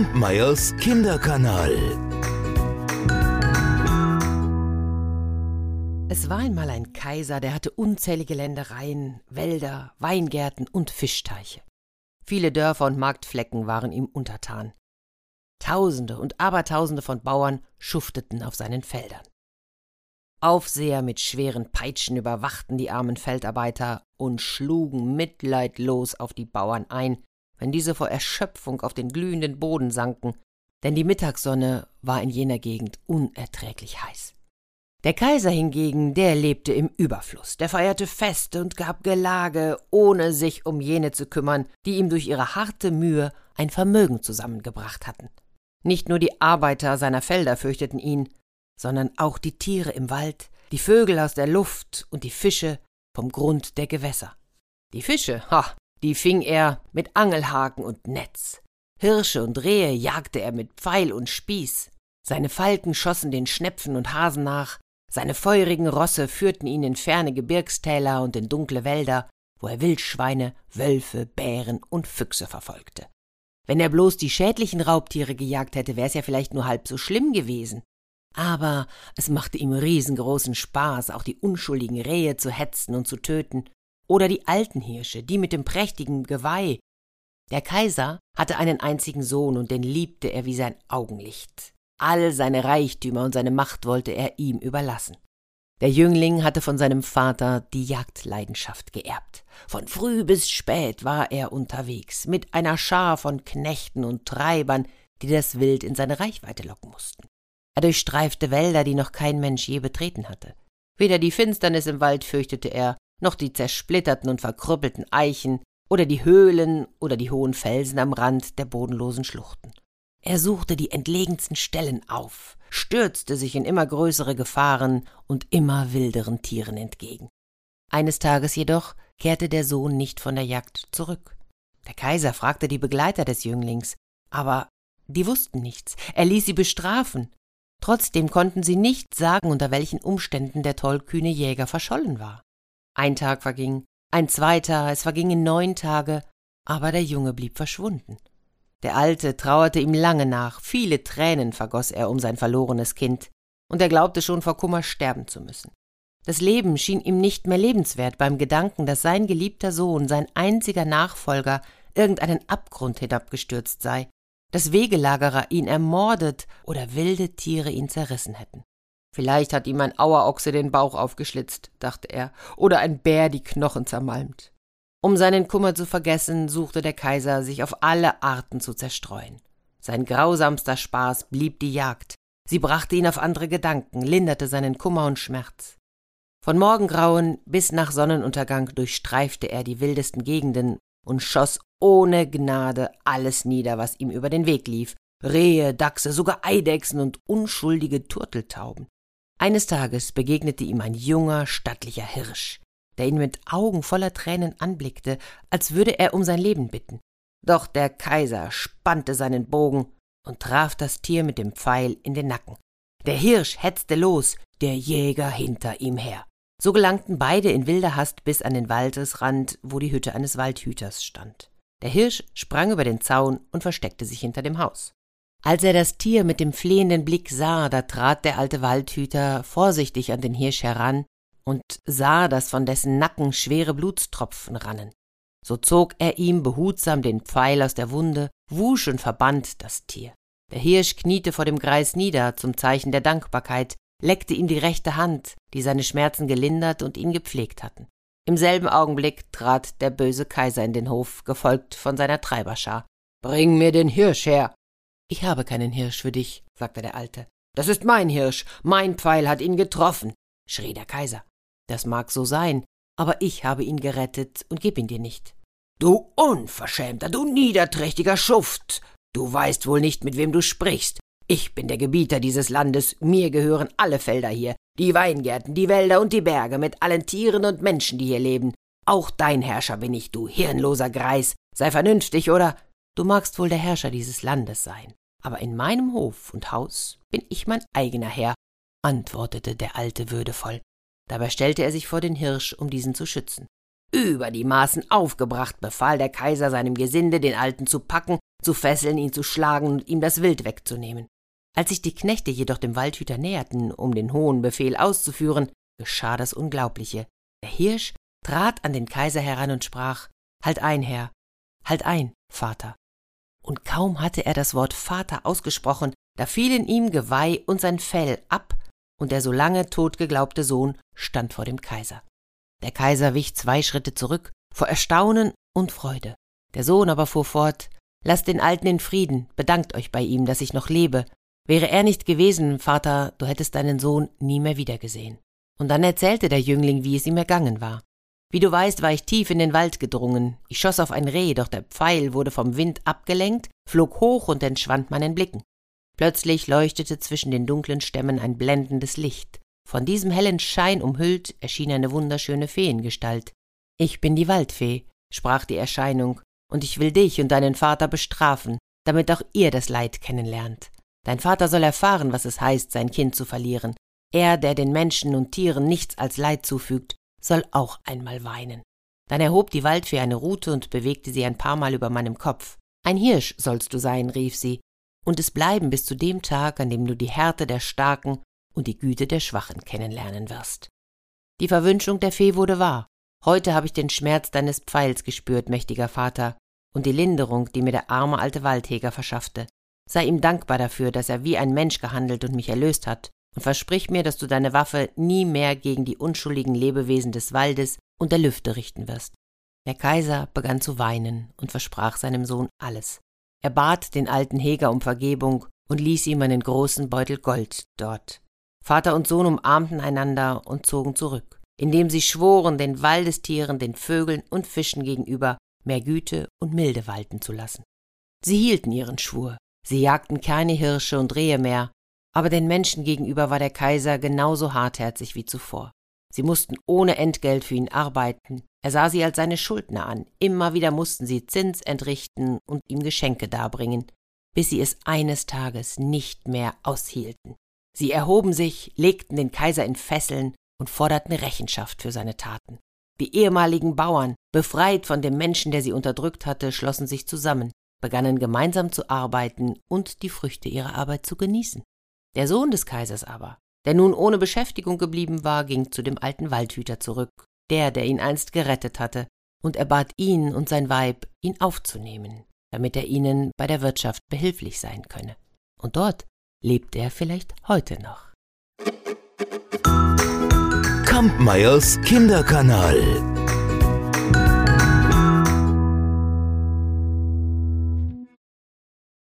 Kampmeyers Kinderkanal. Es war einmal ein Kaiser, der hatte unzählige Ländereien, Wälder, Weingärten und Fischteiche. Viele Dörfer und Marktflecken waren ihm untertan. Tausende und Abertausende von Bauern schufteten auf seinen Feldern. Aufseher mit schweren Peitschen überwachten die armen Feldarbeiter und schlugen mitleidlos auf die Bauern ein, wenn diese vor Erschöpfung auf den glühenden Boden sanken, denn die Mittagssonne war in jener Gegend unerträglich heiß. Der Kaiser hingegen, der lebte im Überfluss, der feierte Feste und gab Gelage, ohne sich um jene zu kümmern, die ihm durch ihre harte Mühe ein Vermögen zusammengebracht hatten. Nicht nur die Arbeiter seiner Felder fürchteten ihn, sondern auch die Tiere im Wald, die Vögel aus der Luft und die Fische vom Grund der Gewässer. Die Fische, ha, die fing er mit Angelhaken und Netz. Hirsche und Rehe jagte er mit Pfeil und Spieß. Seine Falken schossen den Schnepfen und Hasen nach, seine feurigen Rosse führten ihn in ferne Gebirgstäler und in dunkle Wälder, wo er Wildschweine, Wölfe, Bären und Füchse verfolgte. Wenn er bloß die schädlichen Raubtiere gejagt hätte, wär's ja vielleicht nur halb so schlimm gewesen. Aber es machte ihm riesengroßen Spaß, auch die unschuldigen Rehe zu hetzen und zu töten, oder die alten Hirsche, die mit dem prächtigen Geweih. Der Kaiser hatte einen einzigen Sohn, und den liebte er wie sein Augenlicht. All seine Reichtümer und seine Macht wollte er ihm überlassen. Der Jüngling hatte von seinem Vater die Jagdleidenschaft geerbt. Von früh bis spät war er unterwegs, mit einer Schar von Knechten und Treibern, die das Wild in seine Reichweite locken mussten. Er durchstreifte Wälder, die noch kein Mensch je betreten hatte. Weder die Finsternis im Wald fürchtete er, noch die zersplitterten und verkrüppelten Eichen oder die Höhlen oder die hohen Felsen am Rand der bodenlosen Schluchten. Er suchte die entlegensten Stellen auf, stürzte sich in immer größere Gefahren und immer wilderen Tieren entgegen. Eines Tages jedoch kehrte der Sohn nicht von der Jagd zurück. Der Kaiser fragte die Begleiter des Jünglings, aber die wussten nichts. Er ließ sie bestrafen. Trotzdem konnten sie nicht sagen, unter welchen Umständen der tollkühne Jäger verschollen war. Ein Tag verging, ein zweiter, es vergingen neun Tage, aber der Junge blieb verschwunden. Der Alte trauerte ihm lange nach, viele Tränen vergoß er um sein verlorenes Kind, und er glaubte schon vor Kummer sterben zu müssen. Das Leben schien ihm nicht mehr lebenswert beim Gedanken, dass sein geliebter Sohn, sein einziger Nachfolger, irgendeinen Abgrund hinabgestürzt sei, dass Wegelagerer ihn ermordet oder wilde Tiere ihn zerrissen hätten. Vielleicht hat ihm ein Auerochse den Bauch aufgeschlitzt, dachte er, oder ein Bär die Knochen zermalmt. Um seinen Kummer zu vergessen, suchte der Kaiser, sich auf alle Arten zu zerstreuen. Sein grausamster Spaß blieb die Jagd. Sie brachte ihn auf andere Gedanken, linderte seinen Kummer und Schmerz. Von Morgengrauen bis nach Sonnenuntergang durchstreifte er die wildesten Gegenden und schoss ohne Gnade alles nieder, was ihm über den Weg lief. Rehe, Dachse, sogar Eidechsen und unschuldige Turteltauben. Eines Tages begegnete ihm ein junger, stattlicher Hirsch der ihn mit Augen voller Tränen anblickte, als würde er um sein Leben bitten. Doch der Kaiser spannte seinen Bogen und traf das Tier mit dem Pfeil in den Nacken. Der Hirsch hetzte los, der Jäger hinter ihm her. So gelangten beide in wilder Hast bis an den Waldesrand, wo die Hütte eines Waldhüters stand. Der Hirsch sprang über den Zaun und versteckte sich hinter dem Haus. Als er das Tier mit dem flehenden Blick sah, da trat der alte Waldhüter vorsichtig an den Hirsch heran und sah, dass von dessen Nacken schwere Blutstropfen rannen. So zog er ihm behutsam den Pfeil aus der Wunde, wusch und verband das Tier. Der Hirsch kniete vor dem Greis nieder zum Zeichen der Dankbarkeit, leckte ihm die rechte Hand, die seine Schmerzen gelindert und ihn gepflegt hatten. Im selben Augenblick trat der böse Kaiser in den Hof, gefolgt von seiner Treiberschar. Bring mir den Hirsch her. Ich habe keinen Hirsch für dich, sagte der Alte. Das ist mein Hirsch, mein Pfeil hat ihn getroffen, schrie der Kaiser. Das mag so sein, aber ich habe ihn gerettet und geb ihn dir nicht. Du Unverschämter, du niederträchtiger Schuft! Du weißt wohl nicht, mit wem du sprichst. Ich bin der Gebieter dieses Landes, mir gehören alle Felder hier, die Weingärten, die Wälder und die Berge, mit allen Tieren und Menschen, die hier leben. Auch dein Herrscher bin ich, du hirnloser Greis. Sei vernünftig, oder? Du magst wohl der Herrscher dieses Landes sein, aber in meinem Hof und Haus bin ich mein eigener Herr, antwortete der Alte würdevoll. Dabei stellte er sich vor den Hirsch, um diesen zu schützen. Über die Maßen aufgebracht befahl der Kaiser seinem Gesinde, den Alten zu packen zu fesseln, ihn zu schlagen und ihm das Wild wegzunehmen. Als sich die Knechte jedoch dem Waldhüter näherten, um den hohen Befehl auszuführen, geschah das Unglaubliche. Der Hirsch trat an den Kaiser heran und sprach Halt ein, Herr, halt ein, Vater. Und kaum hatte er das Wort Vater ausgesprochen, da fielen ihm Geweih und sein Fell ab, und der so lange tot geglaubte Sohn stand vor dem Kaiser. Der Kaiser wich zwei Schritte zurück, vor Erstaunen und Freude. Der Sohn aber fuhr fort Lasst den Alten in Frieden, bedankt euch bei ihm, dass ich noch lebe. Wäre er nicht gewesen, Vater, du hättest deinen Sohn nie mehr wiedergesehen. Und dann erzählte der Jüngling, wie es ihm ergangen war. Wie du weißt, war ich tief in den Wald gedrungen. Ich schoss auf ein Reh, doch der Pfeil wurde vom Wind abgelenkt, flog hoch und entschwand meinen Blicken. Plötzlich leuchtete zwischen den dunklen Stämmen ein blendendes Licht. Von diesem hellen Schein umhüllt erschien eine wunderschöne Feengestalt. Ich bin die Waldfee, sprach die Erscheinung, und ich will dich und deinen Vater bestrafen, damit auch ihr das Leid kennenlernt. Dein Vater soll erfahren, was es heißt, sein Kind zu verlieren. Er, der den Menschen und Tieren nichts als Leid zufügt, soll auch einmal weinen. Dann erhob die Waldfee eine Rute und bewegte sie ein paar Mal über meinem Kopf. Ein Hirsch sollst du sein, rief sie, und es bleiben bis zu dem Tag, an dem du die Härte der Starken und die Güte der Schwachen kennenlernen wirst. Die Verwünschung der Fee wurde wahr. Heute habe ich den Schmerz deines Pfeils gespürt, mächtiger Vater, und die Linderung, die mir der arme alte Waldheger verschaffte. Sei ihm dankbar dafür, dass er wie ein Mensch gehandelt und mich erlöst hat, versprich mir, dass du deine Waffe nie mehr gegen die unschuldigen Lebewesen des Waldes und der Lüfte richten wirst. Der Kaiser begann zu weinen und versprach seinem Sohn alles. Er bat den alten Heger um Vergebung und ließ ihm einen großen Beutel Gold dort. Vater und Sohn umarmten einander und zogen zurück, indem sie schworen, den Waldestieren, den Vögeln und Fischen gegenüber mehr Güte und Milde walten zu lassen. Sie hielten ihren Schwur, sie jagten keine Hirsche und Rehe mehr, aber den Menschen gegenüber war der Kaiser genauso hartherzig wie zuvor. Sie mussten ohne Entgelt für ihn arbeiten, er sah sie als seine Schuldner an, immer wieder mussten sie Zins entrichten und ihm Geschenke darbringen, bis sie es eines Tages nicht mehr aushielten. Sie erhoben sich, legten den Kaiser in Fesseln und forderten Rechenschaft für seine Taten. Die ehemaligen Bauern, befreit von dem Menschen, der sie unterdrückt hatte, schlossen sich zusammen, begannen gemeinsam zu arbeiten und die Früchte ihrer Arbeit zu genießen. Der Sohn des Kaisers aber, der nun ohne Beschäftigung geblieben war, ging zu dem alten Waldhüter zurück, der, der ihn einst gerettet hatte, und er bat ihn und sein Weib, ihn aufzunehmen, damit er ihnen bei der Wirtschaft behilflich sein könne. Und dort lebt er vielleicht heute noch. Kampmeyers Kinderkanal.